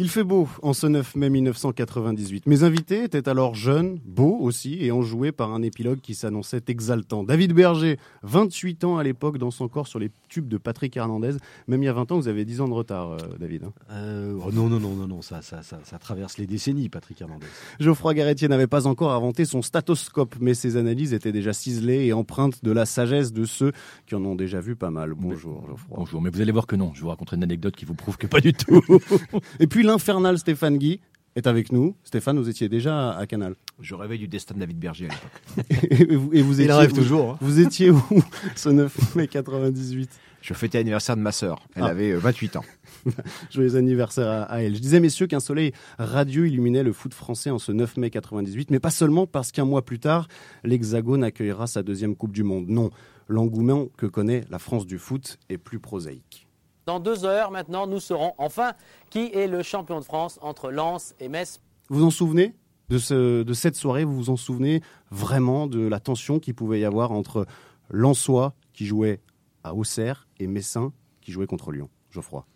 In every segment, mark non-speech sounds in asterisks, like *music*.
Il fait beau en ce 9 mai 1998. Mes invités étaient alors jeunes, beaux aussi, et enjoués par un épilogue qui s'annonçait exaltant. David Berger, 28 ans à l'époque, dans son corps sur les tubes de Patrick Hernandez. Même il y a 20 ans, vous avez 10 ans de retard, euh, David. hein. Euh, oh non, non, non, non, non, ça, ça, ça, ça traverse les décennies, Patrick Hernandez. Geoffroy Garretier n'avait pas encore inventé son statoscope, mais ses analyses étaient déjà ciselées et empreintes de la sagesse de ceux qui en ont déjà vu pas mal. Bonjour, Geoffroy. Bonjour, mais vous allez voir que non. Je vous raconterai une anecdote qui vous prouve que pas du tout. *laughs* Et puis l'infernal Stéphane Guy est avec nous. Stéphane, vous étiez déjà à Canal. Je rêvais du destin de David Berger à l'époque. *laughs* Et vous, et vous Il étiez rêve où toujours, hein. Vous étiez où *laughs* ce 9 mai 98 Je fêtais l'anniversaire de ma sœur. Elle Ah. avait euh, 28 ans. *laughs* Joyeux anniversaire à, à elle. Je disais, messieurs, qu'un soleil radieux illuminait le foot français en ce 9 mai 98, mais pas seulement parce qu'un mois plus tard, l'Hexagone accueillera sa deuxième Coupe du Monde. Non, l'engouement que connaît la France du foot est plus prosaïque. Dans deux heures maintenant, nous saurons enfin qui est le champion de France entre Lens et Metz. Vous vous en souvenez de, ce, de cette soirée? Vous vous en souvenez vraiment de la tension qu'il pouvait y avoir entre Lensois, qui jouait à Auxerre, et Messin, qui jouait contre Lyon? Geoffroy.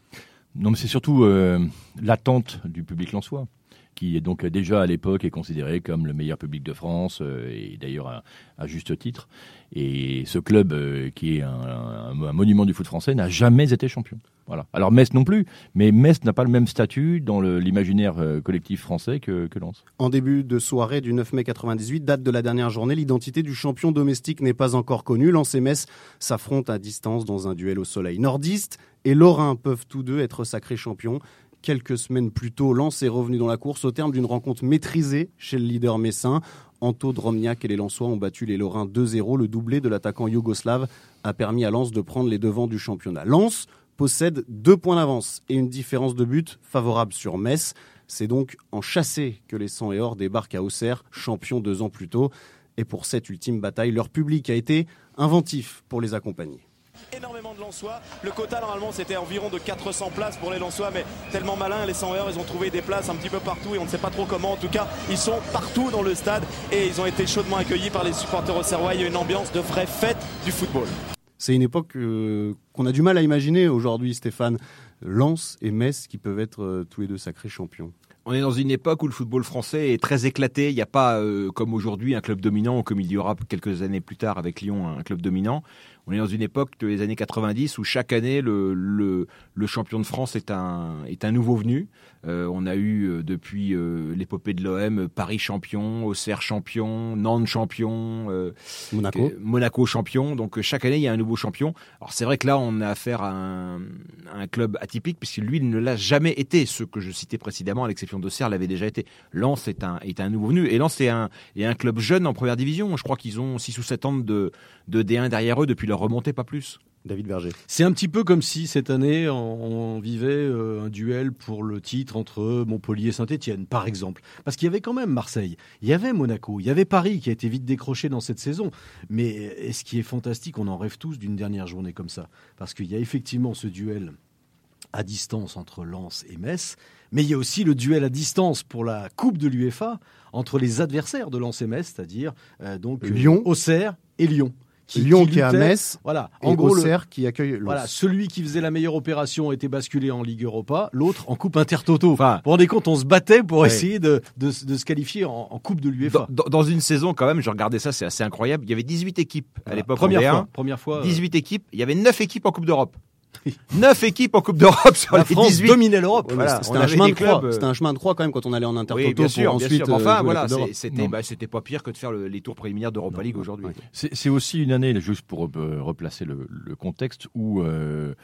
non, mais c'est surtout euh, l'attente du public lensois, qui est donc déjà à l'époque est considéré comme le meilleur public de France, euh, et d'ailleurs à, juste titre. Et ce club, euh, qui est un, monument du foot français, n'a jamais été champion. Voilà. Alors Metz non plus, mais Metz n'a pas le même statut dans l'imaginaire euh, collectif français que, que Lens. En début de soirée du 9 mai 98, date de la dernière journée, l'identité du champion domestique n'est pas encore connue. Lens et Metz s'affrontent à distance dans un duel au soleil. Nordiste et Lorrain peuvent tous deux être sacrés champions. Quelques semaines plus tôt, Lens est revenu dans la course au terme d'une rencontre maîtrisée chez le leader messin. Anto Dromniak et les Lensois ont battu les Lorrains 2-0. Le doublé de l'attaquant yougoslave a permis à Lens de prendre les devants du championnat. Lens possède deux points d'avance et une différence de but favorable sur Metz. C'est donc en chassé que les 100 et or débarquent à Auxerre, champions deux ans plus tôt. Et pour cette ultime bataille, leur public a été inventif pour les accompagner. Énormément de Lensois. Le quota normalement c'était environ de 400 places pour les Lensois, mais tellement malins les 100 heures, ils ont trouvé des places un petit peu partout et on ne sait pas trop comment. En tout cas, ils sont partout dans le stade et ils ont été chaudement accueillis par les supporters au Serrois. Il y a une ambiance de vraie fête du football. C'est une époque euh, qu'on a du mal à imaginer aujourd'hui, Stéphane. Lens et Metz qui peuvent être euh, tous les deux sacrés champions. On est dans une époque où le football français est très éclaté. Il n'y a pas, euh, comme aujourd'hui, un club dominant, ou comme il y aura quelques années plus tard avec Lyon, un club dominant. On est dans une époque de les années 90 où chaque année, le, le, le champion de France est un, est un nouveau venu. Euh, on a eu euh, depuis euh, l'épopée de l'OM, Paris champion, Auxerre champion, Nantes champion, euh, Monaco. Monaco champion. Donc euh, chaque année, il y a un nouveau champion. Alors c'est vrai que là, on a affaire à un, un club atypique, puisque lui ne l'a jamais été. Ceux que je citais précédemment, à l'exception d'Auxerre, l'avait déjà été. Lens est un, nouveau venu. Et Lens est un, est un club jeune en première division. Je crois qu'ils ont 6 ou 7 ans de, de D1 derrière eux depuis leur remontée, pas plus. David Berger. C'est un petit peu comme si cette année on, on vivait euh, un duel pour le titre entre Montpellier et Saint-Etienne, par exemple. Parce qu'il y avait quand même Marseille, il y avait Monaco, il y avait Paris qui a été vite décroché dans cette saison. Mais est ce qui est fantastique, on en rêve tous d'une dernière journée comme ça. Parce qu'il y a effectivement ce duel à distance entre Lens et Metz, mais il y a aussi le duel à distance pour la Coupe de l'UEFA entre les adversaires de Lens et Metz, c'est-à-dire euh, donc Lyon. Auxerre et Lyon. Lyon qui est à Metz Voilà, et en gros, le- Auxerre qui accueille Lens. voilà, celui qui faisait la meilleure opération était basculé en Ligue Europa, l'autre en Coupe Intertoto. Enfin- vous vous rendez compte, on se battait pour Ouais. essayer de, de, de se qualifier en, en Coupe de l'UEFA. Dans, dans- une saison, quand même, je regardais ça, c'est assez incroyable. Il y avait 18 équipes à Voilà. l'époque. en première D1. fois, première fois. euh, 18 équipes. Il y avait 9 équipes en Coupe d'Europe. *laughs* 9 équipes en Coupe d'Europe sur la les France 18. dominait l'Europe. Ouais, Voilà, c'était on un chemin de croix. C'était un chemin de croix quand même quand on allait en intertoto Oui, bien sûr, pour bien ensuite sûr. Mais euh, Enfin, voilà, c'était bah, pas pire que de faire le- les tours préliminaires d'Europa League aujourd'hui. Ouais. C'est aussi une année, juste pour euh, replacer le, le contexte, où euh,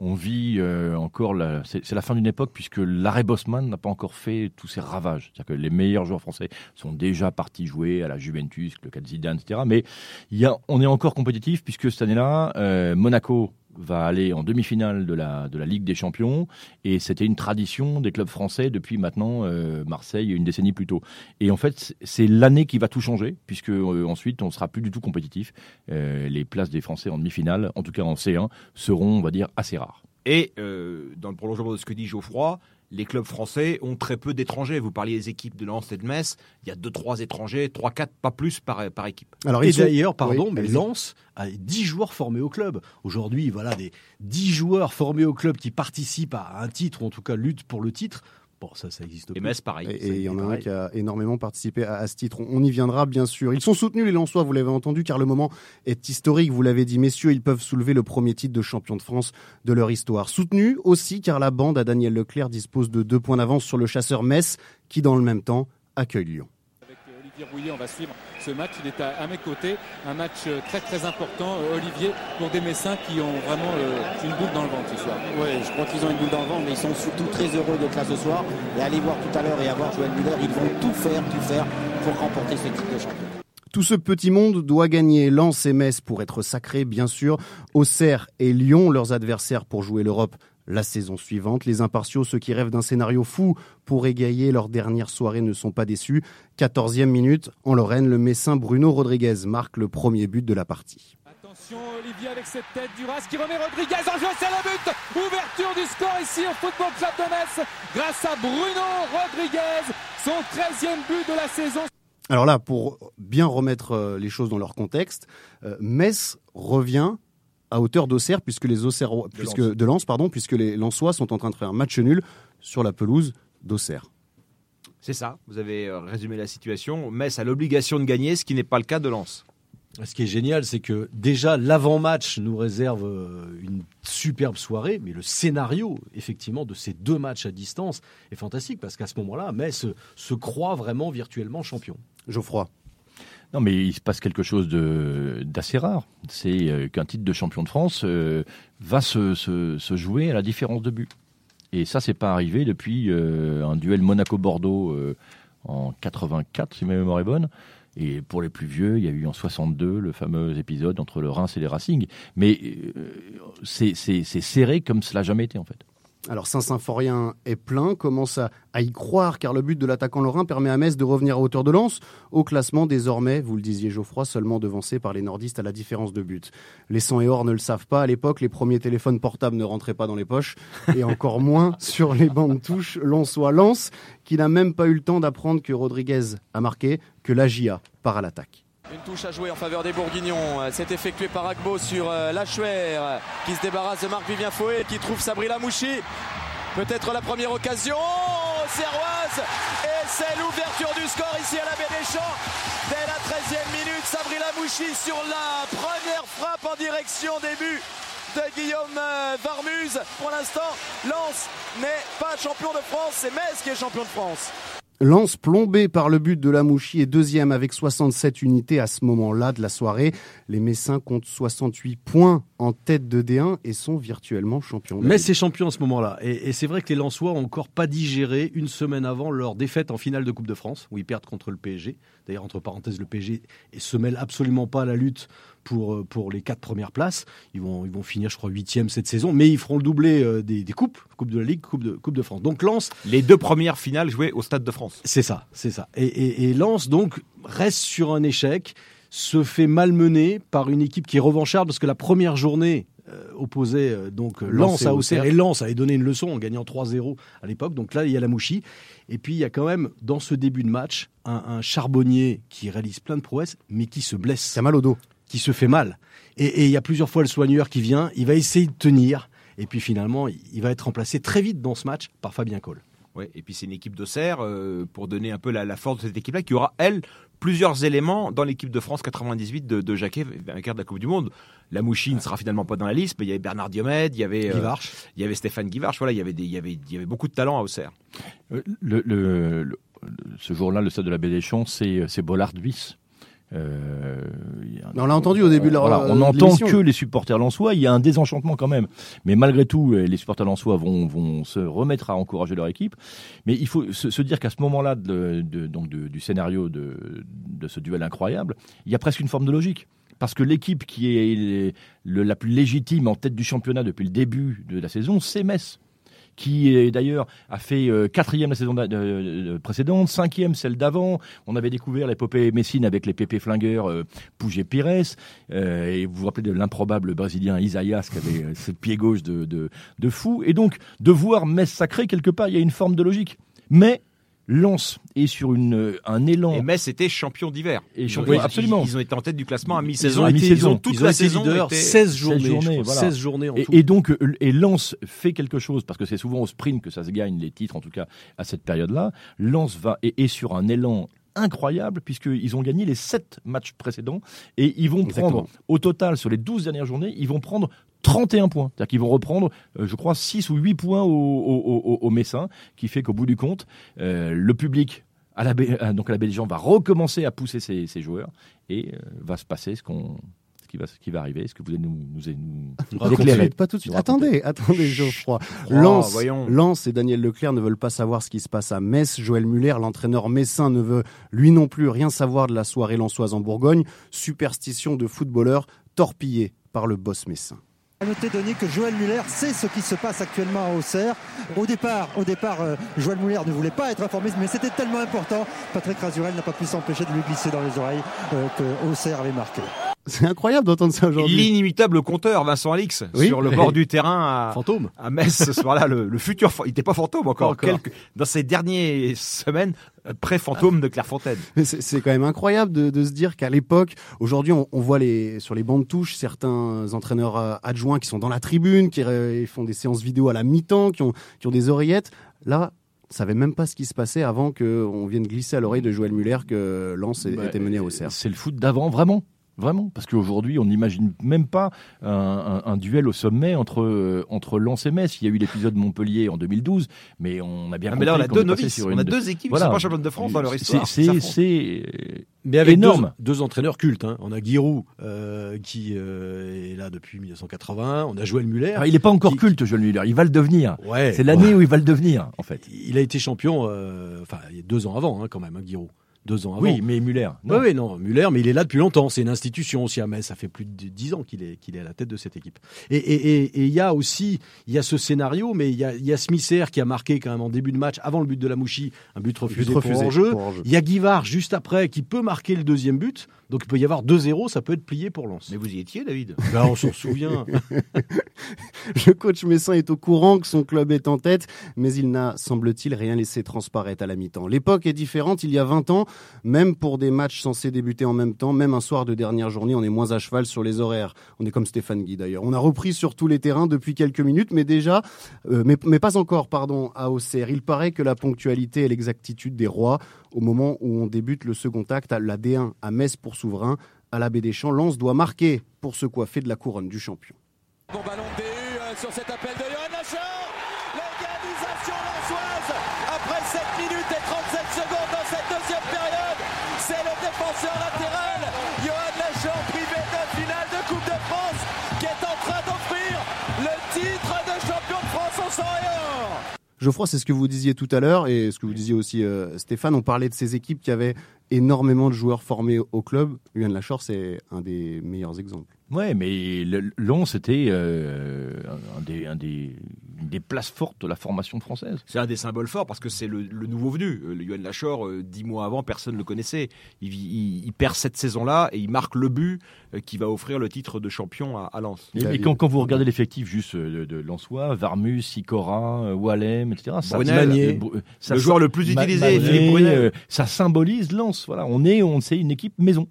on vit euh, encore, c'est la fin d'une époque puisque l'arrêt Bosman n'a pas encore fait tous ses ravages. C'est-à-dire que les meilleurs joueurs français sont déjà partis jouer à la Juventus, le cas de Zidane, etc. Mais il y a, on est encore compétitif puisque cette année-là, euh, Monaco va aller en demi-finale de la, de la Ligue des Champions. Et c'était une tradition des clubs français depuis maintenant euh, Marseille, une décennie plus tôt. Et en fait, c'est l'année qui va tout changer, puisque euh, ensuite, on sera plus du tout compétitif. Euh, les places des Français en demi-finale, en tout cas en C1, seront, on va dire, assez rares. Et dans le prolongement de ce que dit Geoffroy, les clubs français ont très peu d'étrangers. Vous parliez des équipes de Lens et de Metz. Il y a 2-3 étrangers, 3-4, pas plus par, par équipe. Alors, Et sont- d'ailleurs, pardon, Oui, mais. Lens a 10 joueurs formés au club. Aujourd'hui, voilà, des 10 joueurs formés au club qui participent à un titre, ou en tout cas luttent pour le titre. Bon, ça, ça existe Et. Metz, pareil. Et il y en a un qui a énormément participé à, à ce titre. On y viendra bien sûr. Ils sont soutenus les Lensois, vous l'avez entendu, car le moment est historique. Vous l'avez dit, messieurs, ils peuvent soulever le premier titre de champion de France de leur histoire. Soutenus aussi car la bande à Daniel Leclerc dispose de deux points d'avance sur le chasseur Metz, qui dans le même temps accueille Lyon. On va suivre ce match. Il est à, à mes côtés. Un match euh, très très important, euh, Olivier, pour des Messins qui ont vraiment euh, une boule dans le ventre ce soir. Oui, je crois qu'ils ont une boule dans le ventre, mais ils sont surtout très heureux d'être là ce soir. Et aller voir tout à l'heure et avoir Joël Muller, ils vont tout faire, tout faire pour remporter ce titre de champion. Tout ce petit monde doit gagner Lens et Metz pour être sacré, bien sûr. Auxerre et Lyon, leurs adversaires pour jouer l'Europe la saison suivante. Les impartiaux, ceux qui rêvent d'un scénario fou pour égayer leur dernière soirée, ne sont pas déçus. 14e minute, en Lorraine, le Messin Bruno Rodriguez marque le premier but de la partie. Attention Olivier avec cette tête du Ras qui remet Rodriguez en jeu, c'est le but Ouverture du score ici au Football Club de Metz grâce à Bruno Rodriguez, son 13e but de la saison. Alors là, pour bien remettre euh, les choses dans leur contexte, euh, Metz revient à hauteur d'Auxerre puisque les Auxerrois, puisque Lens. de Lens, pardon, puisque les Lensois sont en train de faire un match nul sur la pelouse d'Auxerre. C'est ça, vous avez euh, résumé la situation. Metz a l'obligation de gagner, ce qui n'est pas le cas de Lens. Ce qui est génial, c'est que déjà l'avant-match nous réserve euh, une superbe soirée, mais le scénario, effectivement, de ces deux matchs à distance est fantastique parce qu'à ce moment-là, Metz se croit vraiment virtuellement champion. Geoffroy. Non, mais il se passe quelque chose d'assez rare. C'est euh, qu'un titre de champion de France euh, va se, se- jouer à la différence de but. Et ça, c'est pas arrivé depuis euh, un duel Monaco-Bordeaux en 84, si ma mémoire est bonne. Et pour les plus vieux, il y a eu en 62 le fameux épisode entre le Reims et les Racing. Mais c'est serré comme cela n'a jamais été, en fait. Alors Saint-Symphorien est plein, commence à, y croire car le but de l'attaquant lorrain permet à Metz de revenir à hauteur de lance. Au classement désormais, vous le disiez Geoffroy, seulement devancé par les nordistes à la différence de but. Les 100 et or ne le savent pas, à l'époque les premiers téléphones portables ne rentraient pas dans les poches et encore moins *laughs* sur les bandes touches Lensois Lance qui n'a même pas eu le temps d'apprendre que Rodriguez a marqué, que l'Agia part à l'attaque. Une touche à jouer en faveur des Bourguignons. C'est effectué par Agbo sur euh, Lachuer qui se débarrasse de Marc-Vivien Fouet qui trouve Sabri Lamouchi. Peut-être la première occasion. Oh, Serroise Et c'est l'ouverture du score ici à la Baie des Champs. Dès la 13e minute, Sabri Lamouchi sur la première frappe en direction des buts de Guillaume euh, Varmuse. Pour l'instant, Lens n'est pas champion de France, c'est Metz qui est champion de France. Lance plombé par le but de la Mouchi est deuxième avec 67 unités à ce moment-là de la soirée. Les Messins comptent 68 points en tête de D1 et sont virtuellement champions. Mais c'est champion à ce moment-là. Et, et c'est vrai que les Lensois ont encore pas digéré une semaine avant leur défaite en finale de Coupe de France, où ils perdent contre le PSG. D'ailleurs, entre parenthèses, le PSG ne se mêle absolument pas à la lutte pour, euh, pour les quatre premières places. Ils vont, ils vont finir, je crois, huitième cette saison, mais ils feront le doublé euh, des, des coupes, Coupe de la Ligue, Coupe de, coupe de France. Donc Lens, Les deux premières finales jouées au Stade de France. c'est ça, c'est ça. Et, et, et Lens, donc, reste sur un échec, se fait malmener par une équipe qui est revancharde, parce que la première journée euh, opposait donc Lens à Auxerre, et Lens avait donné une leçon en gagnant 3-0 à l'époque. Donc là, il y a la Mouchi. Et puis, il y a quand même, dans ce début de match, un, un charbonnier qui réalise plein de prouesses, mais qui se blesse Ça a mal au dos. Qui se fait mal. Et, et il y a plusieurs fois le soigneur qui vient, il va essayer de tenir, et puis finalement, il va être remplacé très vite dans ce match par Fabien Cole. Ouais, et puis c'est une équipe d'Auxerre, euh, pour donner un peu la, la force de cette équipe-là, qui aura, elle, plusieurs éléments dans l'équipe de France 98 de, de Jacquet, vainqueur de la Coupe du Monde. La Mouchi ne sera finalement pas dans la liste, mais il y avait Bernard Diomède, il y avait, euh, Guivarch. il y avait Stéphane Guivarch, voilà, il y avait, des, il, y avait, il y avait beaucoup de talent à Auxerre. Euh, Le, le- le- ce jour-là, le stade de la Baie des Champs, c'est c'est Bollard Viss. Euh, on l'a entendu au début de Voilà, on n'entend que les supporters lensois. Il y a un désenchantement quand même. Mais malgré tout, euh, les supporters lensois vont, vont se remettre à encourager leur équipe. Mais il faut se, se dire qu'à ce moment-là de, de- donc de- du scénario de, de ce duel incroyable, il y a presque une forme de logique. parce que l'équipe qui est la plus légitime en tête du championnat depuis le début de la saison, c'est Metz qui d'ailleurs a fait euh, quatrième la saison précédente, cinquième celle d'avant. On avait découvert l'épopée Messine avec les pépés flingueurs euh, Pouget Pires. Euh, et vous vous rappelez de l'improbable brésilien Isaías qui avait euh, ce pied gauche de, de, de fou. Et donc, de voir Metz sacré, quelque part, il y a une forme de logique. Mais Lens est sur une, un élan. Et Metz était champion d'hiver. Et Ils champion- ont- ils- absolument. Ils ont été en tête du classement à mi-saison. ils ont, toute ils ont la été saison leaders était- 16 journées, je journées, crois, voilà. 16 journées en Et, tout. et donc, euh, et Lens fait quelque chose, parce que c'est souvent au sprint que ça se gagne, les titres, en tout cas, à cette période-là. Lens va, est, est sur un élan incroyable, puisqu'ils ont gagné les 7 matchs précédents, et ils vont Exactement. prendre, au total, sur les 12 dernières journées, ils vont prendre 31 points. C'est-à-dire qu'ils vont reprendre, euh, je crois, 6 ou 8 points au, au, au- au Messin, qui fait qu'au bout du compte, euh, le public à la, euh, donc à la gens va recommencer à pousser ses, ses joueurs, et euh, va se passer ce qu'on... Ce qui, va, qui va arriver, est-ce que vous allez nous, nous, nous, Pas tout de éclairer suite, pas tout de suite. Attendez, attendez, Geoffroy. *laughs* Oh, voyons. Lens et Daniel Leclerc ne veulent pas savoir ce qui se passe à Metz. Joël Muller, l'entraîneur messin, ne veut lui non plus rien savoir de la soirée lensoise en Bourgogne. Superstition de footballeur torpillé par le boss messin. À noter, Denis, que Joël Muller sait ce qui se passe actuellement à Auxerre. Au départ, au départ euh, Joël Muller ne voulait pas être informé, mais c'était tellement important. Patrick Razurel n'a pas pu s'empêcher de lui glisser dans les oreilles euh, que Auxerre avait marqué. *laughs* C'est incroyable d'entendre ça aujourd'hui. L'inimitable compteur Vincent Alix Oui. sur le bord du *laughs* terrain à, Fantôme. à Metz ce soir-là, le, le futur, il n'était pas fantôme encore, Pas encore. quelques- dans ces dernières semaines, euh, pré-fantôme de Clairefontaine. C'est quand même incroyable de, de se dire qu'à l'époque, aujourd'hui, on, on voit les, sur les bancs de touche certains entraîneurs euh, adjoints qui sont dans la tribune, qui euh, font des séances vidéo à la mi-temps, qui ont, qui ont des oreillettes. Là, on savait même pas ce qui se passait avant qu'on vienne glisser à l'oreille de Joël Muller que Lens Bah, était mené au cerf. C'est le foot d'avant, vraiment. Vraiment, parce qu'aujourd'hui, on n'imagine même pas un, un- un duel au sommet entre, euh, entre Lens et Metz. Il y a eu l'épisode Montpellier en 202012, mais on a bien Ah, compris mais là, on a deux novices, sur on a deux équipes Voilà. qui sont pas championnes de France dans leur histoire. C'est Mais avec énorme. Deux, deux entraîneurs cultes. hein. On a Giroud euh, qui euh, est là depuis 1980. On a Joël Muller. Ah, il n'est pas encore Qui- culte, Joël Muller. Il va le devenir. Ouais, C'est l'année ouais. où il va le devenir, en fait. Il a été champion, euh, enfin, il y a deux ans avant, hein, quand même, hein, Giroud. Deux ans avant. Oui, mais Muller. Oui, oui, non, Muller, mais il est là depuis longtemps. C'est une institution aussi à Metz. Ça fait plus de dix ans qu'il est, qu'il est à la tête de cette équipe. Et et- et- et il y a aussi, il y a ce scénario, mais il y a, y a Smisser qui a marqué quand même en début de match, avant le but de la Mouchi, un but refusé, refusé pour hors-jeu. Il y a Guivard juste après qui peut marquer le deuxième but. Donc il peut y avoir 2-0, ça peut être plié pour Lens. Mais vous y étiez, David *laughs* Ben, on s'en souvient. *laughs* Le coach messin est au courant que son club est en tête, mais il n'a, semble-t-il, rien laissé transparaître à la mi-temps. L'époque est différente. Il y a 20 ans, même pour des matchs censés débuter en même temps, même un soir de dernière journée, on est moins à cheval sur les horaires. On est comme Stéphane Guy d'ailleurs. On a repris sur tous les terrains depuis quelques minutes, mais déjà, euh, mais, mais pas encore, pardon, à Auxerre. Il paraît que la ponctualité et l'exactitude des rois, au moment où on débute le second acte, à la D1 à Metz pour souverain, à la baie des Champs, Lens doit marquer pour se coiffer de la couronne du champion. Geoffroy, c'est ce que vous disiez tout à l'heure et ce que vous disiez aussi euh, Stéphane. On parlait de ces équipes qui avaient énormément de joueurs formés au club. Yuan Lachor, c'est un des meilleurs exemples. Ouais, mais Lens, c'était euh, un, des, un des, une des places fortes de la formation française. C'est un des symboles forts parce que c'est le, le nouveau venu. Euh, Le Yoann Lachor, euh, dix mois avant, personne ne le connaissait. Il, il- il perd cette saison-là et il marque le but euh, qui va offrir le titre de champion à, à Lens. Et, et quand, quand vous regardez l'effectif juste de, de Lensois, Varmus, Sicora, Wallem, etc., ça, Brunel, le joueur le plus utilisé, Ma- Philippe Brunel. ça symbolise Lens. Voilà, on est, on sait, une équipe maison.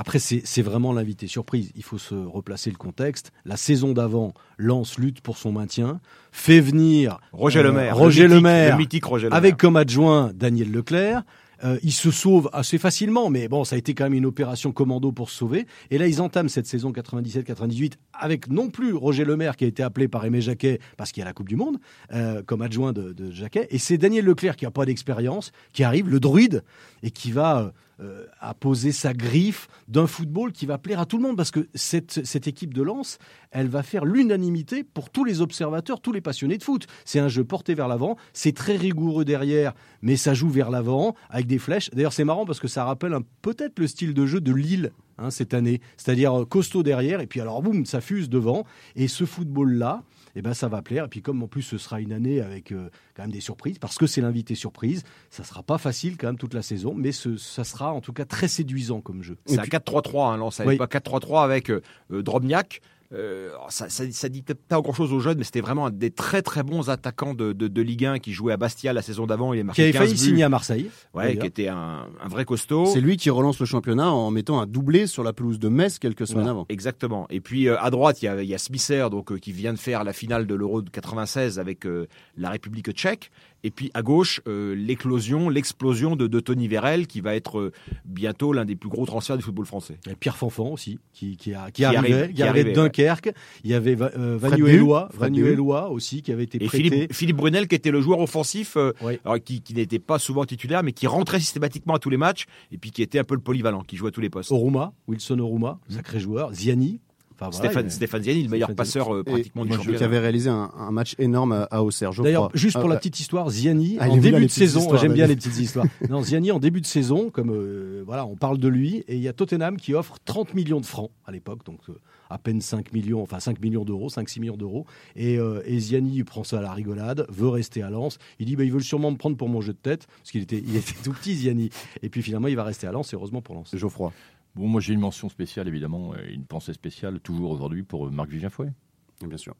Après, c'est c'est vraiment l'invité surprise. Il faut se replacer le contexte. La saison d'avant, Lens lutte pour son maintien, fait venir Roger euh, Lemaire. Roger le mythique, Lemaire, Le mythique Roger Lemaire. avec comme adjoint Daniel Leclerc. Euh, il se sauve assez facilement, mais bon, ça a été quand même une opération commando pour se sauver. Et là, ils entament cette saison 97-98 avec non plus Roger Lemaire qui a été appelé par Aimé Jacquet parce qu'il y a la Coupe du Monde euh, comme adjoint de, de Jacquet. Et c'est Daniel Leclerc qui a pas d'expérience qui arrive, le druide, et qui va euh, a posé sa griffe d'un football qui va plaire à tout le monde parce que cette, cette équipe de Lens, elle va faire l'unanimité pour tous les observateurs, tous les passionnés de foot. C'est un jeu porté vers l'avant, c'est très rigoureux derrière, mais ça joue vers l'avant avec des flèches. D'ailleurs, c'est marrant parce que ça rappelle peut-être le style de jeu de Lille hein, cette année, c'est-à-dire euh, costaud derrière et puis alors boum, ça fuse devant. Et ce football-là, eh ben ça va plaire. Et puis comme en plus ce sera une année avec euh, quand même des surprises, parce que c'est l'invité surprise, ça sera pas facile quand même toute la saison, mais ce, ça sera en tout cas très séduisant comme jeu. C'est un 4-3-3, hein, Lens, Oui. pas 4-3-3 avec euh, euh, Drobniak. Euh, ça, ça, ça dit peut-être pas grand chose aux jeunes, mais c'était vraiment un des très très bons attaquants de, de, de Ligue 1 qui jouait à Bastia la saison d'avant. Il a Qui marqué avait 15 failli buts. signer à Marseille. Ouais, qui était un, un vrai costaud. C'est lui qui relance le championnat en mettant un doublé sur la pelouse de Metz quelques semaines avant. Exactement. Et puis euh, à droite, il y a, y a Smisser, donc euh, qui vient de faire la finale de l'Euro de 96 avec euh, la République tchèque. Et puis à gauche, euh, l'éclosion, l'explosion de, de Tony Vérel, qui va être euh, bientôt l'un des plus gros transferts du football français. Pierre Fanfan aussi, qui, qui, a, qui, Qui arrivait, qui arrivait de ouais. Dunkerque. Il y avait Va- euh, Vanuelois aussi, qui avait été Et prêté. Philippe, Philippe Brunel, qui était le joueur offensif, euh, alors, qui, qui n'était pas souvent titulaire, mais qui rentrait systématiquement à tous les matchs, et puis qui était un peu le polyvalent, qui jouait à tous les postes. Oruma, Wilson Oruma, sacré joueur. Ziani. Enfin, voilà, Stéphane, il- Stéphane Ziani, le meilleur Stéphane passeur euh, Et pratiquement du je- qui championnat. avait réalisé un, un match énorme à, Auxerre. D'ailleurs, juste pour Ah, la petite histoire, Ziani, Ah, en début de saison, j'aime bien les petites histoires. Non, Ziani, en début de saison, comme euh, voilà, on parle de lui, et il y a Tottenham qui offre 30 millions de francs à l'époque, donc euh, à peine 5 millions, enfin 5 millions d'euros, 5-6 millions d'euros. Et, euh, et Ziani il prend ça à la rigolade, veut rester à Lens. Il dit, bah, ils veulent sûrement me prendre pour mon jeu de tête, parce qu'il était, il était tout petit, Ziani. Et puis finalement, il va rester à Lens, et heureusement pour Lens. Geoffroy. Bon, moi j'ai une mention spéciale évidemment, euh, une pensée spéciale toujours aujourd'hui pour euh, Marc Vivien Fouet. Bien sûr.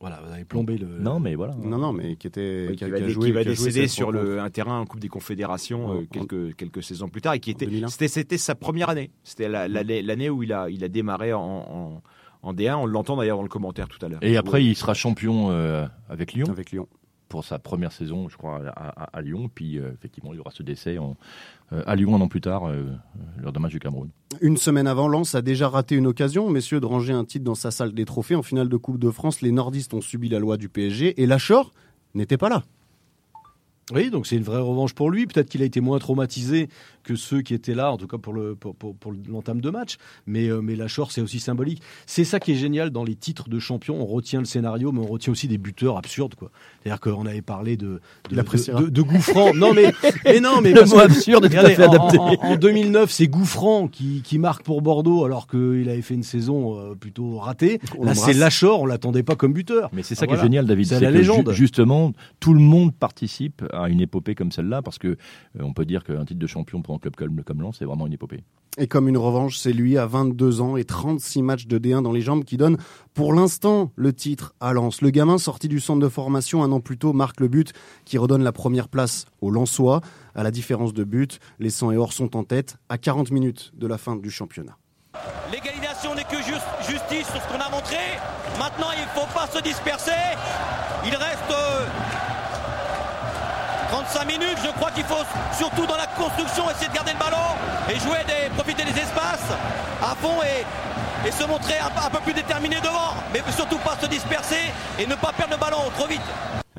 Voilà, vous avez plombé le. Non, mais voilà. Non, non, mais qui était qui, qui, a, va, qui a dé- joué, qui va qui a joué décéder sur le, un terrain en Coupe des Confédérations euh, quelques, quelques saisons plus tard et qui était 2001. c'était sa première année c'était la- l'année où il a il a démarré en, en, en D1 on l'entend d'ailleurs dans le commentaire tout à l'heure Et après, il sera champion euh, avec Lyon avec Lyon. Pour sa première saison, je crois, à, Lyon. Puis euh, effectivement, il y aura ce décès en- euh, à Lyon un an plus tard, euh, lors d'un match du Cameroun. Une semaine avant, Lens a déjà raté une occasion, messieurs, de ranger un titre dans sa salle des trophées. En finale de Coupe de France, les nordistes ont subi la loi du PSG et Lachor n'était pas là. Oui, donc c'est une vraie revanche pour lui. Peut-être qu'il a été moins traumatisé que ceux qui étaient là, en tout cas pour le pour, pour, pour l'entame de match. Mais euh, mais la Shore, c'est aussi symbolique. C'est ça qui est génial dans les titres de champion. On retient le scénario, mais on retient aussi des buteurs absurdes, quoi. C'est-à-dire qu'on avait parlé de de, Il de, appréciera. de, de Gouffran. Non mais mais non mais *laughs* Le mot que- absurde est tout à regardez, fait en- adapté. En, en 2009, c'est Gouffran qui, qui marque pour Bordeaux alors qu'il avait fait une saison euh, plutôt ratée. On Là, c'est Lachor, on l'attendait pas comme buteur. Mais c'est ça Ah, qui voilà. est génial, David. C'est la légende. ju- justement, tout le monde participe à une épopée comme celle-là, parce que euh, on peut dire qu'un titre de champion pour un club comme, comme Lens, c'est vraiment une épopée. Et comme une revanche, c'est lui à 22 ans et 36 matchs de D1 dans les jambes qui donne pour l'instant le titre à Lens. Le gamin sorti du centre de formation un an plus tôt marque le but qui redonne la première place aux Lensois. À la différence de but, les 100 et or sont en tête à 40 minutes de la fin du championnat. L'égalisation n'est que juste, justice sur ce qu'on a montré. Maintenant, il ne faut pas se disperser. Il reste euh, 35 minutes. Je crois qu'il faut surtout dans la construction essayer de garder le ballon et jouer des, profiter des espaces à fond et, et se montrer un, peu- un peu plus déterminé devant. Mais surtout pas se disperser et ne pas perdre le ballon trop vite.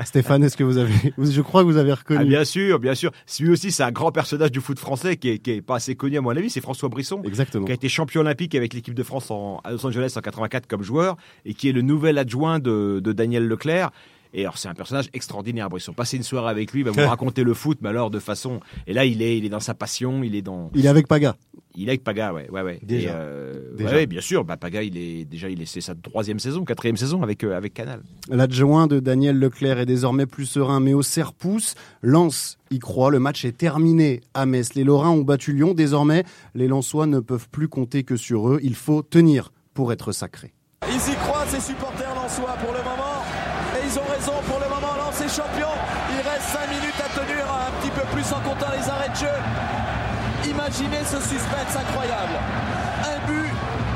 Stéphane, est-ce que vous avez, je crois que vous avez Ah, reconnu. bien sûr, bien sûr. Lui aussi, c'est un grand personnage du foot français qui est, qui est pas assez connu à mon avis. C'est François Brisson, Exactement. qui a été champion olympique avec l'équipe de France en, à Los Angeles en 84 comme joueur et qui est le nouvel adjoint de, de Daniel Leclerc. Et alors, c'est un personnage extraordinaire, Brisson. Passer une soirée avec lui, va vous *laughs* raconter le foot, mais alors de façon. Et là, il est, il est dans sa passion, il est dans. Il est avec Paga. Il est avec Paga, ouais, ouais, ouais. Déjà. Et, euh, Déjà. ouais, ouais, bien sûr. Bah, Paga, il est déjà, il est, c'est sa troisième saison, quatrième saison avec euh, avec Canal. L'adjoint de Daniel Leclerc est désormais plus serein, mais au serre-pouce, Lens y croit. Le match est terminé à Metz. Les Lorrains ont battu Lyon. Désormais, les Lensois ne peuvent plus compter que sur eux. Il faut tenir pour être sacré. Ils y croient, ces supporters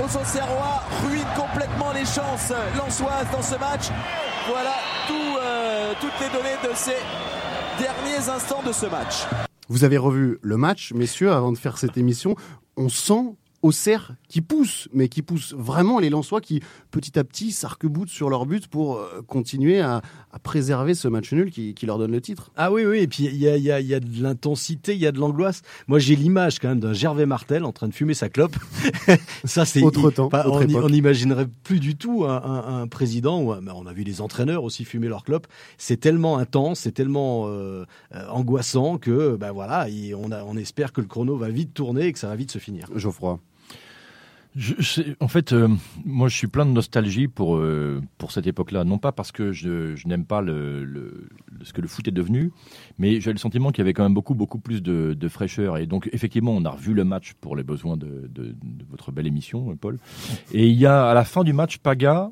Auxerrois ruine complètement les chances lensoises dans ce match. Voilà euh, toutes les données de ces derniers instants de ce match. Vous avez revu le match, messieurs, avant de faire cette émission. On sent Auxerre qui pousse, mais qui pousse vraiment les Lensois qui petit à petit s'arc-boutent sur leur but pour euh, continuer à, à préserver ce match nul qui, qui leur donne le titre. Ah oui, oui, et puis il y a, il y, a, il y a de l'intensité, il y a de l'angoisse. Moi, j'ai l'image quand même d'un Gervais Martel en train de fumer sa clope. *laughs* Ça, c'est Autre temps, pas- autre on, n'imaginerait plus du tout un, un- un président. ou un- on a vu les entraîneurs aussi fumer leur clope. C'est tellement intense, c'est tellement euh, angoissant que, ben voilà, il- on, a, on espère que le chrono va vite tourner et que ça va vite se finir. Geoffroy. En fait, euh, moi, je suis plein de nostalgie pour euh, pour cette époque-là. Non pas parce que je, je n'aime pas le, le- ce que le foot est devenu, mais j'ai le sentiment qu'il y avait quand même beaucoup beaucoup plus de, de fraîcheur. Et donc, effectivement, on a revu le match pour les besoins de, de- votre belle émission, euh, Paul. Et il y a à la fin du match, Paga.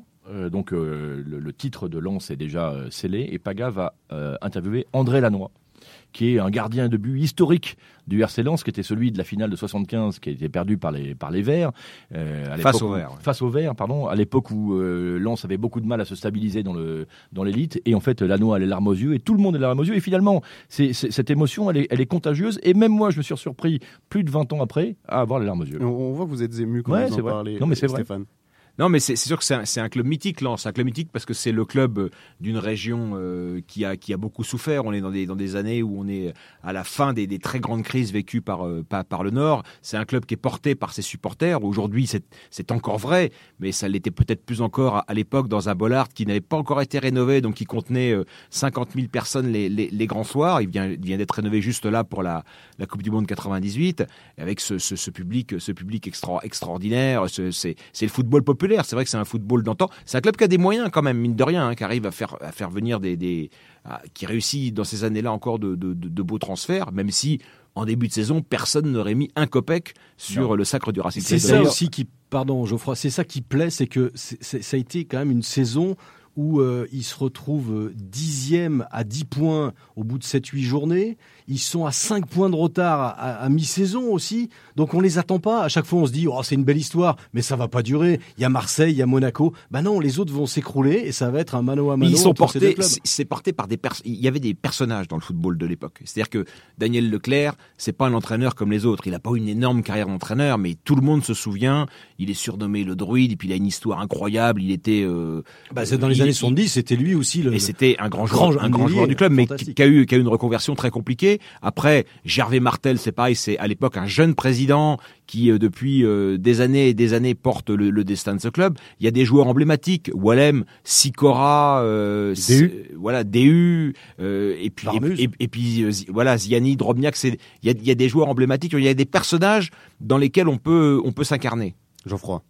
donc le, le titre de Lens est déjà scellé et Paga va interviewer André Lannoy qui est un gardien de but historique du RC Lens, qui était celui de la finale de 75, qui a été perdu par les, par les Verts. euh, à Face aux où- Verts, ouais. Face aux Verts, pardon, à l'époque où euh, Lens avait beaucoup de mal à se stabiliser dans le dans l'élite, et en fait Lannoy a les larmes aux yeux, et tout le monde a les larmes aux yeux, et finalement, cette émotion, elle est, elle est contagieuse, et même moi, je me suis surpris, plus de 20 ans après, à avoir les larmes aux yeux. On, on voit que vous êtes ému quand Ouais, vous en vrai. parlez, Non, mais c'est vrai. Non, mais c'est sûr que c'est un, club mythique, Lens. Un club mythique parce que c'est le club euh, d'une région euh, qui, a, qui a beaucoup souffert. On est dans des, dans des années où on est à la fin des, très grandes crises vécues par, euh, par, le Nord. C'est un club qui est porté par ses supporters. Aujourd'hui, c'est encore vrai, mais ça l'était peut-être plus encore à, l'époque dans un Bollard qui n'avait pas encore été rénové, donc qui contenait euh, 50 000 personnes les, les, grands soirs. Il vient, vient d'être rénové juste là pour la, la Coupe du Monde 98, avec ce, ce, public, ce public extra, extraordinaire. Ce- C'est c'est le football populaire. C'est vrai que c'est un football d'antan. C'est un club qui a des moyens quand même, mine de rien, hein, qui arrive à faire, à faire venir des, des à- qui réussit dans ces années-là encore de, de, de- de beaux transferts, même si en début de saison, personne n'aurait mis un copec sur Non. le sacre du Racing C'est ça aussi qui, pardon Geoffroy, c'est ça qui plaît, c'est que ça a été quand même une saison où euh, ils se retrouvent euh, dixième à 10 points au bout de 7-8 journées. Ils sont à 5 points de retard à, à- à mi-saison aussi. Donc on les attend pas. À chaque fois on se dit, oh, c'est une belle histoire, mais ça va pas durer. Il y a Marseille, il y a Monaco. Ben non, les autres vont s'écrouler et ça va être un mano à mano ils sont portés, c'est- porté par des pers- il y avait des personnages dans le football de l'époque. C'est-à-dire que Daniel Leclerc, c'est pas un entraîneur comme les autres. Il a pas eu une énorme carrière d'entraîneur, mais tout le monde se souvient. Il est surnommé le druide, et puis il a une histoire incroyable. Il était, euh, Bah, c'est dans les années il- 70, c'était lui aussi le. et c'était un grand joueur, un grand joueur du club, mais qui, a eu, qui a eu une reconversion très compliquée. Après, Gervais Martel, c'est pareil, c'est à l'époque un jeune président qui, euh, depuis euh, des années et des années, porte le, le destin de ce club. Il y a des joueurs emblématiques, Wallem, Sikora, euh, DU. S- voilà, DU, euh, et puis, et, Varmus. et- et puis euh, voilà, Ziani, Drobniak, c'est, il y a, il y a des joueurs emblématiques, il y a des personnages dans lesquels on peut, on peut s'incarner. Geoffroy.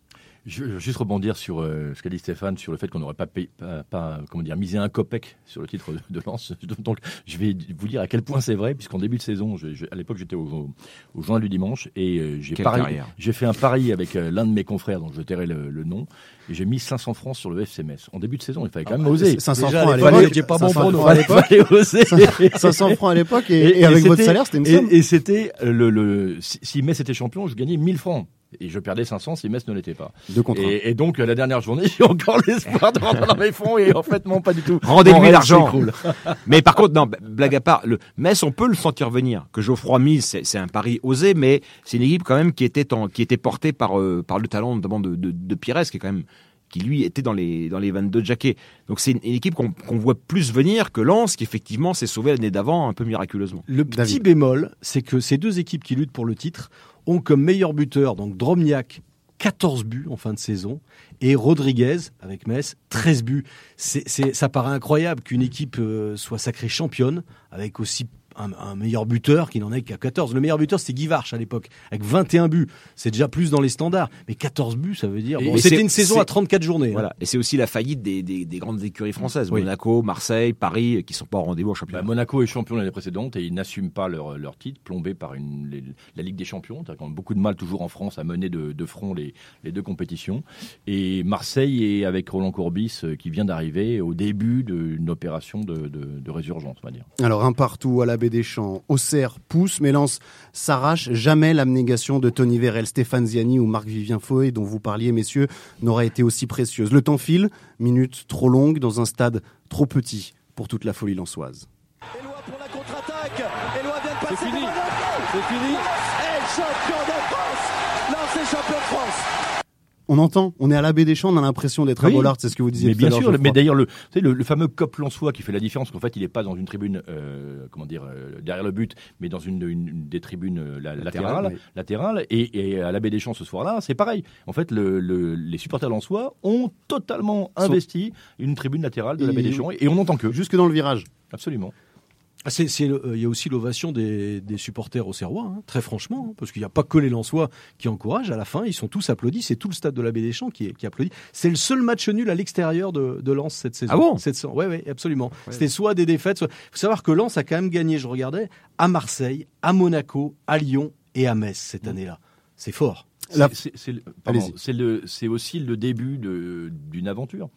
Je veux juste rebondir sur euh, ce qu'a dit Stéphane sur le fait qu'on n'aurait pas, payé- pas, pas, comment dire, misé un copec sur le titre de, de Lens. *laughs* Donc, je vais vous dire à quel point c'est vrai, puisqu'en début de saison, je- je- à l'époque, j'étais au, au, au journal du dimanche et euh, j'ai fait un pari avec euh, l'un de mes confrères, dont je tairai le, le nom, et j'ai mis 500 francs sur le FC Metz. En début de saison, il fallait quand même oser. 500 Déjà, francs à l'époque, pas bon 500 prono. francs à l'époque. *laughs* Fallait oser. *laughs* 500 francs à l'époque et, et avec votre c'était- salaire, c'était une et- somme. Et, c'était le, le si, si Metz était champion, je gagnais 1000 francs. Et je perdais 500 si Metz ne l'était pas. Un. Et, et donc, la dernière journée, *laughs* j'ai encore l'espoir de rentrer dans mes fonds et en fait, non, pas du tout. Rendez-lui l'argent. *laughs* Mais par contre, non, blague à part, le Metz, on peut le sentir venir. Que Geoffroy mise, c'est un pari osé, mais c'est une équipe quand même qui était, en, qui était portée par, euh, par le talent notamment de, de, de Pires, qui est quand même qui lui était dans les dans les 22 jackets. Donc c'est une, une équipe qu'on qu'on voit plus venir que Lens, qui effectivement s'est sauvé l'année d'avant un peu miraculeusement. Le petit David. bémol, c'est que ces deux équipes qui luttent pour le titre ont comme meilleur buteur donc Dromniak 14 buts en fin de saison et Rodriguez avec Metz 13 buts. C'est, ça paraît incroyable qu'une équipe euh, soit sacrée championne avec aussi un, un meilleur buteur qui n'en est qu'à 14. Le meilleur buteur c'était Guy Varch à l'époque avec 21 buts. C'est déjà plus dans les standards, mais 14 buts ça veut dire bon, mais c'était c'est- une saison c'est- à 34 journées. hein. Voilà. Et c'est aussi la faillite des, des, des grandes écuries françaises, Oui. Monaco, Marseille, Paris, qui sont pas au rendez-vous au Bah, championnat. Monaco est champion l'année précédente et ils n'assument pas leur, leur titre, plombé par une, les- la Ligue des Champions. T'as quand même beaucoup de mal toujours en France à mener de, de front les, les deux compétitions. Et Marseille est avec Roland Courbis euh, qui vient d'arriver au début d'une opération de, de, de résurgence, on va dire. Alors un partout à la des Champs, Auxerre pousse, mais Lens s'arrache. Jamais l'abnégation de Tony Vérel, Stéphane Ziani ou Marc-Vivien Foé, dont vous parliez, messieurs, n'aurait été aussi précieuse. Le temps file, minutes trop longues dans un stade trop petit pour toute la folie lensoise. Eloi pour la contre-attaque. Eloi vient de passer. fini. devant Monaco. C'est fini. Lens est champion de France. Lens est champion de France. On entend, on est à la baie des Champs, on a l'impression d'être à Oui. Bollard, c'est ce que vous disiez Mais tout à bien sûr, mais d'ailleurs le, le, le fameux Cop Lançois qui fait la différence, qu'en fait il n'est pas dans une tribune, euh, comment dire, euh, derrière le but, mais dans une, une- une des tribunes euh, la- Latérales, oui. latérales, et, et à la baie des Champs ce soir-là, c'est pareil. En fait, le, le- les supporters lançois ont totalement investi une tribune latérale de la Et- baie des Champs, et on n'entend que. Jusque dans le virage. Absolument. Ah, c'est- c'est le- euh, Il y a aussi l'ovation des, des supporters au Serrois, hein, très franchement, hein, parce qu'il n'y a pas que les Lensois qui encouragent. À la fin, ils sont tous applaudis. C'est tout le stade de la Baie des Champs qui, est- qui applaudit. C'est le seul match nul à l'extérieur de, de Lens cette saison. Ah bon? Cette saison. Ouais, ouais, absolument. C'était soit des défaites. Soit... faut savoir que Lens a quand même gagné. Je regardais à Marseille, à Monaco, à Lyon et à Metz cette année-là. C'est fort. C'est- c'est- c'est le- pardon, Allez-y. c'est le- c'est aussi le début de- d'une aventure.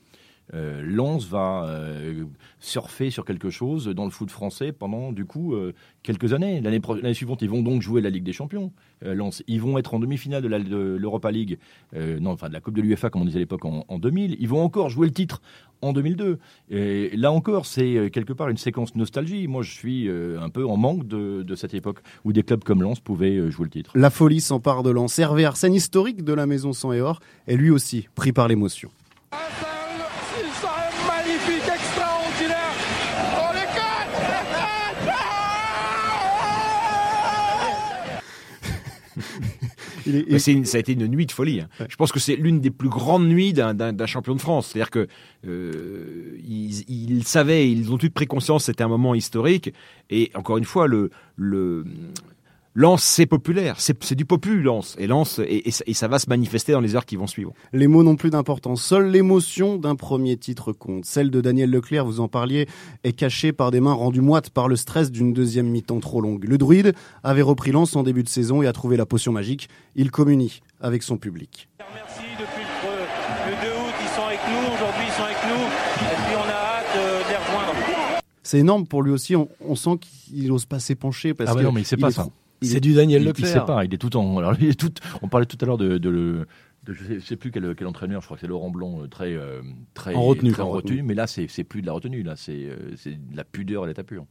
Euh, Lens va euh, surfer sur quelque chose dans le foot français pendant du coup euh, quelques années. L'année pro- l'année suivante, ils vont donc jouer la Ligue des Champions. Euh, Lens, ils vont être en demi-finale de la- de l'Europa League, euh, non, enfin de la Coupe de l'UEFA comme on disait à l'époque en, en 2000. Ils vont encore jouer le titre en 2002. Et là encore, c'est quelque part une séquence nostalgie. Moi, je suis euh, un peu en manque de, de cette époque où des clubs comme Lens pouvaient euh, jouer le titre. La folie s'empare de Lens. Hervé Arsène, historique de la maison sang et or, est lui aussi pris par l'émotion. C'est magnifique, extraordinaire. Oh les Est- une- ça a été une nuit de folie. hein. Je pense que c'est l'une des plus grandes nuits d'un- champion de France. C'est-à-dire que euh, ils, ils savaient, ils ont toutes pris conscience, c'était un moment historique. Et encore une fois, le, le Lens, c'est populaire, c'est du popu, Lens. Et Lens, et, et ça- et ça va se manifester dans les heures qui vont suivre. Les mots n'ont plus d'importance. Seule l'émotion d'un premier titre compte. Celle de Daniel Leclerc, vous en parliez, est cachée par des mains rendues moites par le stress d'une deuxième mi-temps trop longue. Le druide avait repris Lens en début de saison et a trouvé la potion magique. Il communie avec son public. Merci depuis le, le 2 août, ils sont avec nous, aujourd'hui ils sont avec nous, et puis on a hâte euh, de les rejoindre. C'est énorme pour lui aussi. On, on sent qu'il n'ose pas s'épancher parce Ah bah que non, mais il sait il pas est ça. trop- C'est est- du Daniel il, il Leclerc. sait pas, il est tout en. Alors, il est tout, on parlait tout à l'heure de, de le. de- je sais, je sais plus quel, quel entraîneur, je crois que c'est Laurent Blanc, euh, très, euh, très En retenue. très en En retenue, mais là c'est plus de la retenue, là c'est euh, c'est de la pudeur à l'état pur.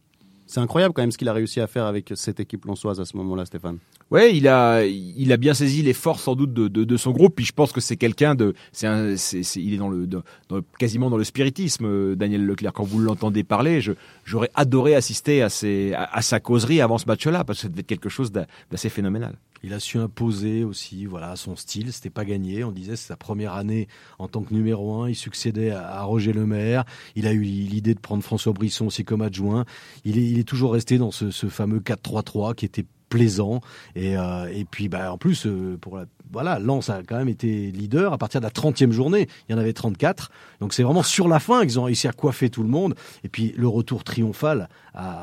C'est incroyable quand même ce qu'il a réussi à faire avec cette équipe lensoise à ce moment-là, Stéphane. Ouais, il a, il a bien saisi les forces sans doute de, de, son groupe. Puis je pense que c'est quelqu'un de, c'est il est dans le, dans, quasiment dans le spiritisme, euh, Daniel Leclerc. Quand vous l'entendez parler, j'aurais adoré assister à, ses, à, sa causerie avant ce match-là, parce que ça devait être quelque chose d'a- d'assez phénoménal. Il a su imposer aussi voilà son style. C'était pas gagné. On disait c'est sa première année en tant que numéro un. Il succédait à, Roger Lemaire. Il a eu l'idée de prendre François Brisson aussi comme adjoint. Il est, toujours resté dans ce, fameux 4-3-3 qui était plaisant et, euh, puis bah en plus euh, pour voilà Lens a quand même été leader à partir de la 30e journée il y en avait 34 donc c'est vraiment sur la fin qu'ils ont réussi à coiffer tout le monde et puis le retour triomphal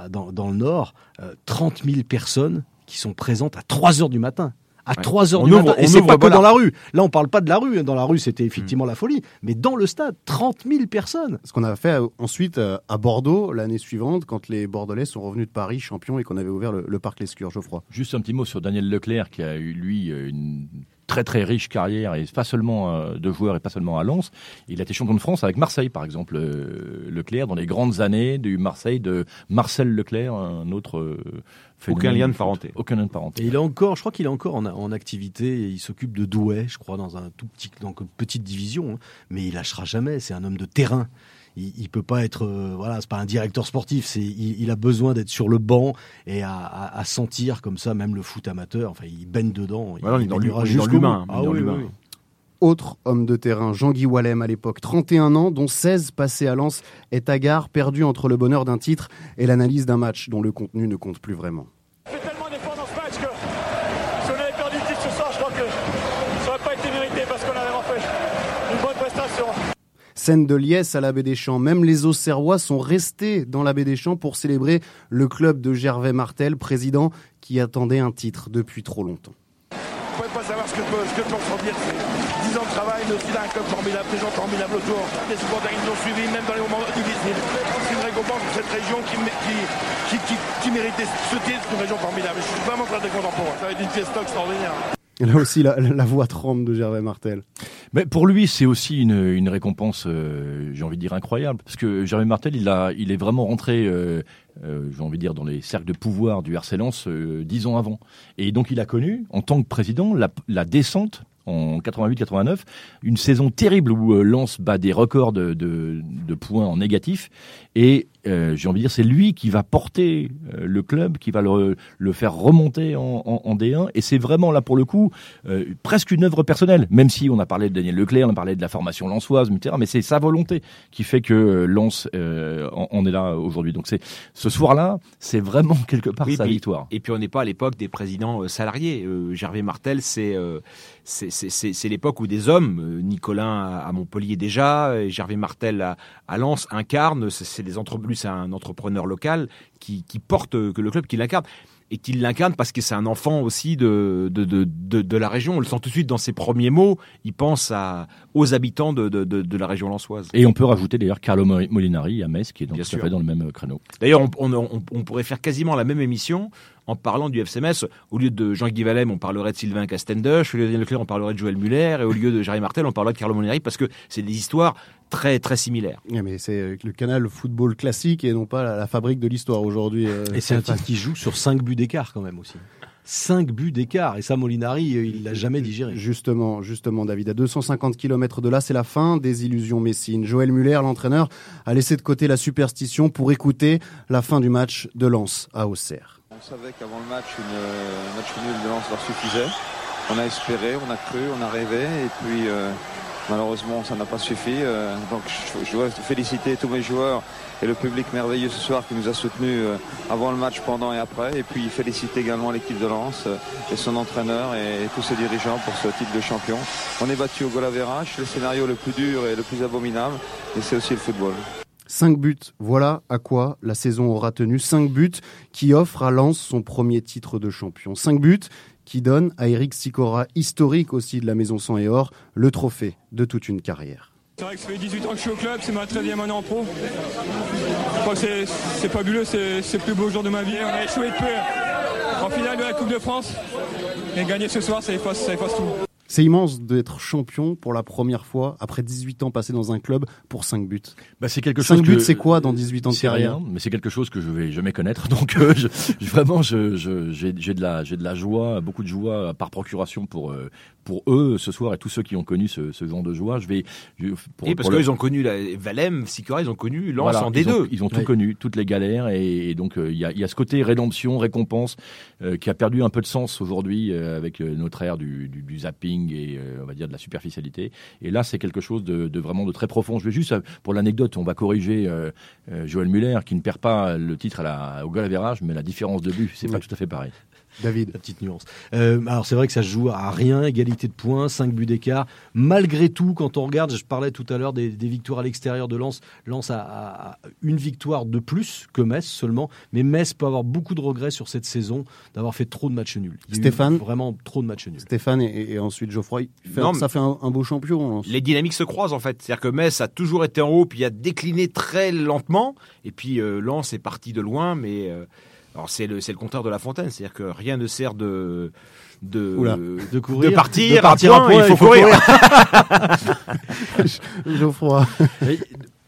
dans, le Nord euh, 30 000 personnes qui sont présentes à 3 heures du matin. À Ouais. 3 heures On du ouvre- matin. Et on c'est pas que dans la rue. Là on parle pas de la rue. Dans la rue c'était effectivement la folie. Mais dans le stade 30 000 personnes. Ce qu'on a fait euh, ensuite euh, à Bordeaux l'année suivante, quand les Bordelais sont revenus de Paris champions et qu'on avait ouvert le, le parc Lescure, Geoffroy. Juste un petit mot sur Daniel Leclerc qui a eu lui euh, une très très riche carrière et pas seulement euh, de joueur et pas seulement à Lens. Il a été champion de France avec Marseille par exemple. Euh, Leclerc dans les grandes années du Marseille de Marcel Leclerc, un autre euh, Aucun lien de parenté. Aucun lien de parenté. Et il est encore, je crois qu'il est encore en, en activité. et Il s'occupe de Douai, je crois, dans un tout petit, dans une petite division. hein. Mais il lâchera jamais. C'est un homme de terrain. Il, il peut pas être, euh, voilà, c'est pas un directeur sportif. C'est, il, il a besoin d'être sur le banc et à, à- à sentir comme ça, même le foot amateur. Enfin, il baigne dedans. Voilà, on est dans est l'humain, Ah oui, oui, oui. Autre homme de terrain, Jean-Guy Wallem à l'époque, 31 ans, dont 16 passés à Lens, est hagard, perdu entre le bonheur d'un titre et l'analyse d'un match dont le contenu ne compte plus vraiment. On fait tellement d'efforts dans ce match que si on avait perdu le titre ce soir, je crois que ça n'aurait pas été mérité parce qu'on avait vraiment fait une bonne prestation. Scène de liesse à la baie des Champs. Même les Auxerrois sont restés dans la baie des Champs pour célébrer le club de Gervais Martel, président qui attendait un titre depuis trop longtemps. Vous pouvez pas savoir ce que, peut- ce que peut ressentir. C'est 10 ans de travail, mais aussi là, un club formidable, des gens formidables autour. Les supporters qui nous ont suivis, même dans les moments difficiles. C'est une récompense pour cette région qui, mé- qui, qui, qui, qui méritait ce titre. Une région formidable. Je suis vraiment très, très content pour eux. Ça va être une fiesta extraordinaire. Là aussi, la, voix tremble de Gervais Martel. Mais pour lui, c'est aussi une, récompense, euh, j'ai envie de dire incroyable, parce que Jérémy Martel, il a, il est vraiment rentré, euh, euh, j'ai envie de dire, dans les cercles de pouvoir du RC Lens dix ans avant, et donc il a connu, en tant que président, la, descente en 88-89, une saison terrible où Lens bat des records de, de, de points en négatif. Et euh, j'ai envie de dire, c'est lui qui va porter euh, le club, qui va le, le faire remonter en, en, en, D1. Et c'est vraiment là pour le coup euh, presque une œuvre personnelle, même si on a parlé de Daniel Leclerc, on a parlé de la formation lançoise, etc. Mais c'est sa volonté qui fait que euh, Lens euh, en, en, est là aujourd'hui. Donc c'est ce soir-là, c'est vraiment *laughs* quelque part oui, sa puis, victoire. Et puis on n'est pas à l'époque des présidents salariés. Gervais Martel, c'est c'est l'époque où des hommes, Nicolas à Montpellier déjà, Gervais Martel à, à Lens incarnent. C'est des entreprises c'est un entrepreneur local qui, qui porte que le club, qui l'incarne et qu'il l'incarne parce que c'est un enfant aussi de, de, de, de, de la région. On le sent tout de suite dans ses premiers mots. Il pense à, aux habitants de, de, la région lançoise. Et on peut rajouter d'ailleurs Carlo Molinari à Metz, qui est donc Bien tout à fait dans le même créneau. D'ailleurs, on, on, on, on, pourrait faire quasiment la même émission en parlant du FCMS. Au lieu de Jean-Guy Valem, on parlerait de Sylvain Castendush. Au lieu de Daniel Leclerc, on parlerait de Joël Muller. Et au lieu de Jerry Martel, on parlerait de Carlo Molinari parce que c'est des histoires très très similaires. Oui, mais c'est le canal football classique et non pas la, la fabrique de l'histoire aujourd'hui. Euh, et c'est un titre qui joue sur 5 buts d'écart quand même aussi. 5 buts d'écart et ça Molinari il l'a jamais digéré. Justement, justement David, à 250 km de là, c'est la fin des illusions messines. Joël Muller, l'entraîneur, a laissé de côté la superstition pour écouter la fin du match de Lens à Auxerre. On savait qu'avant le match, une, un match nul de Lens leur suffisait. On a espéré, on a cru, on a rêvé et puis euh, Malheureusement, ça n'a pas suffi. Euh, donc, je, je, dois féliciter tous mes joueurs et le public merveilleux ce soir qui nous a soutenus euh, avant le match, pendant et après. Et puis, féliciter également l'équipe de Lens euh, et son entraîneur et, tous ses dirigeants pour ce titre de champion. On est battu au Verrache, le scénario le plus dur et le plus abominable. Et c'est aussi le football. 5 buts, voilà à quoi la saison aura tenu. 5 buts qui offrent à Lens son premier titre de champion. 5 buts qui donne à Eric Sicora, historique aussi de la Maison Sang et Or, le trophée de toute une carrière. C'est vrai que ça fait 18 ans que je suis au club, c'est ma 13e année en pro. C'est fabuleux, c'est le plus beau jour de ma vie. On a échoué peu en finale de la Coupe de France. Et gagner ce soir, ça efface tout. C'est immense d'être champion pour la première fois après 18 ans passés dans un club pour 5 buts. Bah c'est quelque chose 5 buts, que- c'est quoi dans 18 ans de carrière rien, mais c'est quelque chose que je vais jamais connaître. *laughs* Donc euh, je, vraiment, je, je- j'ai, j'ai de la, j'ai de la joie, beaucoup de joie par procuration pour euh, pour eux ce soir et tous ceux qui ont connu ce, ce genre de joie. Je vais je- pour, et parce pour le- qu'ils ont connu la, Valem, Sicura, ils ont connu Lens Voilà, en ils ont, D2. ils ont tout Oui. connu, toutes les galères, et, et donc euh, il y, a, il y a ce côté rédemption, récompense, euh, qui a perdu un peu de sens aujourd'hui euh, avec euh, notre ère du, du, du zapping et euh, on va dire de la superficialité. Et là, c'est quelque chose de, de vraiment de très profond. Je vais juste, pour l'anecdote, on va corriger euh, euh, Joël Muller, qui ne perd pas le titre à la, au goal average, mais la différence de but, c'est pas tout à fait pareil. David. La petite nuance. Euh, alors c'est vrai que ça se joue à rien, égalité de points, 5 buts d'écart. Malgré tout, quand on regarde, je parlais tout à l'heure des, des victoires à l'extérieur de Lens. Lens a, a- a une victoire de plus que Metz seulement, mais Metz peut avoir beaucoup de regrets sur cette saison d'avoir fait trop de matchs nuls. Il y a eu Stéphane Vraiment trop de matchs nuls. Stéphane et, et ensuite Geoffroy. Fait- Non, ça fait un, un beau champion. Lens. Les dynamiques se croisent en fait. C'est-à-dire que Metz a toujours été en haut, puis a décliné très lentement. Et puis euh, Lens est parti de loin, mais euh, alors c'est le c'est le contraire de La Fontaine. C'est-à-dire que rien ne sert de de Oula. De courir, de partir, de partir à à point, il faut courir. *laughs* *laughs* Geoffroy.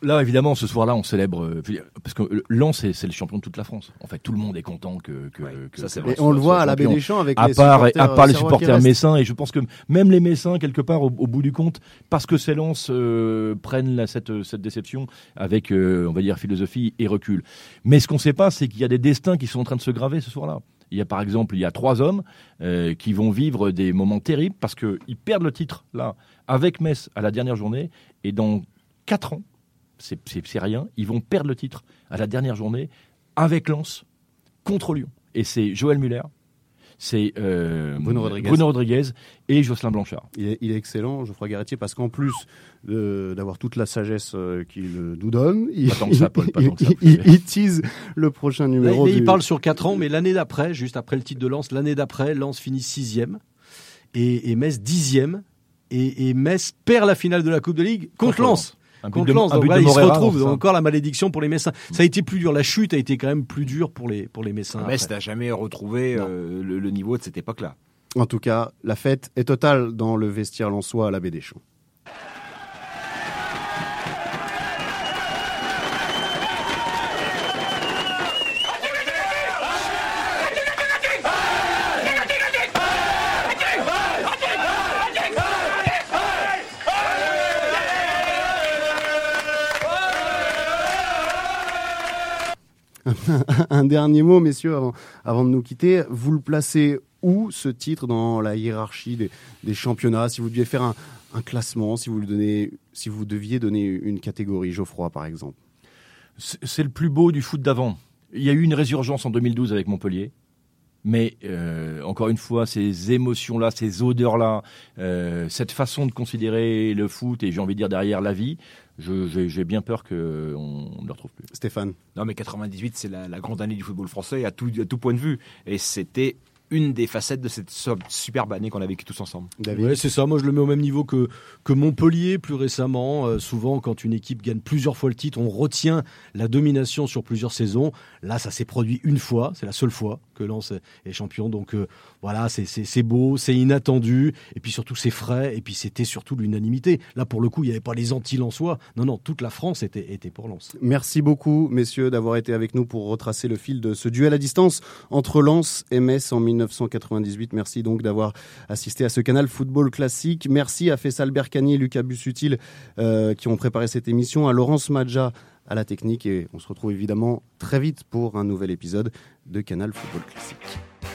Là, évidemment, ce soir-là, on célèbre euh, parce que Lens, c'est c'est le champion de toute la France. En fait, tout le monde est content que, que, que ça, c'est vrai. Et on le voit à la baie des Champs avec à les part, supporters, à part les euh, supporters messins, et je pense que même les messins, quelque part, au, au bout du compte, parce que ces Lens euh, prennent la- cette, cette déception avec, euh, on va dire, philosophie et recul. Mais ce qu'on ne sait pas, c'est qu'il y a des destins qui sont en train de se graver ce soir-là. Il y a par exemple, il y a trois hommes euh, qui vont vivre des moments terribles parce qu'ils perdent le titre là avec Metz à la dernière journée et dans quatre ans, c'est- rien, ils vont perdre le titre à la dernière journée avec Lens contre Lyon. Et c'est Joël Muller, c'est euh, Bruno Rodriguez. Bruno Rodriguez et Jocelyn Blanchard. Il est, il est excellent, Geoffroy Garretier, parce qu'en plus d'avoir toute la sagesse euh, qu'il euh, nous donne, il, ça, Paul, ça. *laughs* tease le prochain numéro. là, il du- parle sur 4 ans, mais l'année d'après, juste après le titre de Lens, l'année d'après, Lens finit sixième et, et Metz dixième. Et, et Metz perd la finale de la Coupe de Ligue contre Contre Lens. Un but Contre de- Lens, un donc but là, de ils se retrouvent. ça. Encore la malédiction pour les Messins. Ça a été plus dur. La chute a été quand même plus dure pour les, pour les Messins. Metz n'a jamais retrouvé euh, le, le niveau de cette époque-là. En tout cas, la fête est totale dans le vestiaire lensois à la baie des Champs. *laughs* un dernier mot, messieurs, avant, de nous quitter. Vous le placez où ce titre dans la hiérarchie des, championnats? Si vous deviez faire un, classement, si vous deviez donner une catégorie, Geoffroy par exemple C'est le plus beau du foot d'avant. Il y a eu une résurgence en 2012 avec Montpellier. Mais euh, encore une fois, ces émotions-là, ces odeurs-là, euh, cette façon de considérer le foot et j'ai envie de dire derrière la vie, j'ai bien peur qu'on ne le retrouve plus. Stéphane Non, mais 98, c'est la, la, grande année du football français à tout, à tout point de vue. Et c'était une des facettes de cette superbe année qu'on a vécue tous ensemble. Oui, c'est ça. Moi, je le mets au même niveau que, que Montpellier plus récemment. Euh, souvent, quand une équipe gagne plusieurs fois le titre, on retient la domination sur plusieurs saisons. Là, ça s'est produit une fois. C'est la seule fois que Lens est champion. Donc euh, voilà, c'est beau, c'est inattendu. Et puis surtout, c'est frais. Et puis c'était surtout l'unanimité. Là, pour le coup, il n'y avait pas les anti-lensois. Non, non, toute la France était, était pour Lens. Merci beaucoup, messieurs, d'avoir été avec nous pour retracer le fil de ce duel à distance entre Lens et Metz en 1998. Merci donc d'avoir assisté à ce canal football classique. Merci à Fessal Berkani et Lucas Bussutil euh, qui ont préparé cette émission, à Laurence Madja à la technique et on se retrouve évidemment très vite pour un nouvel épisode de Canal Football Classique.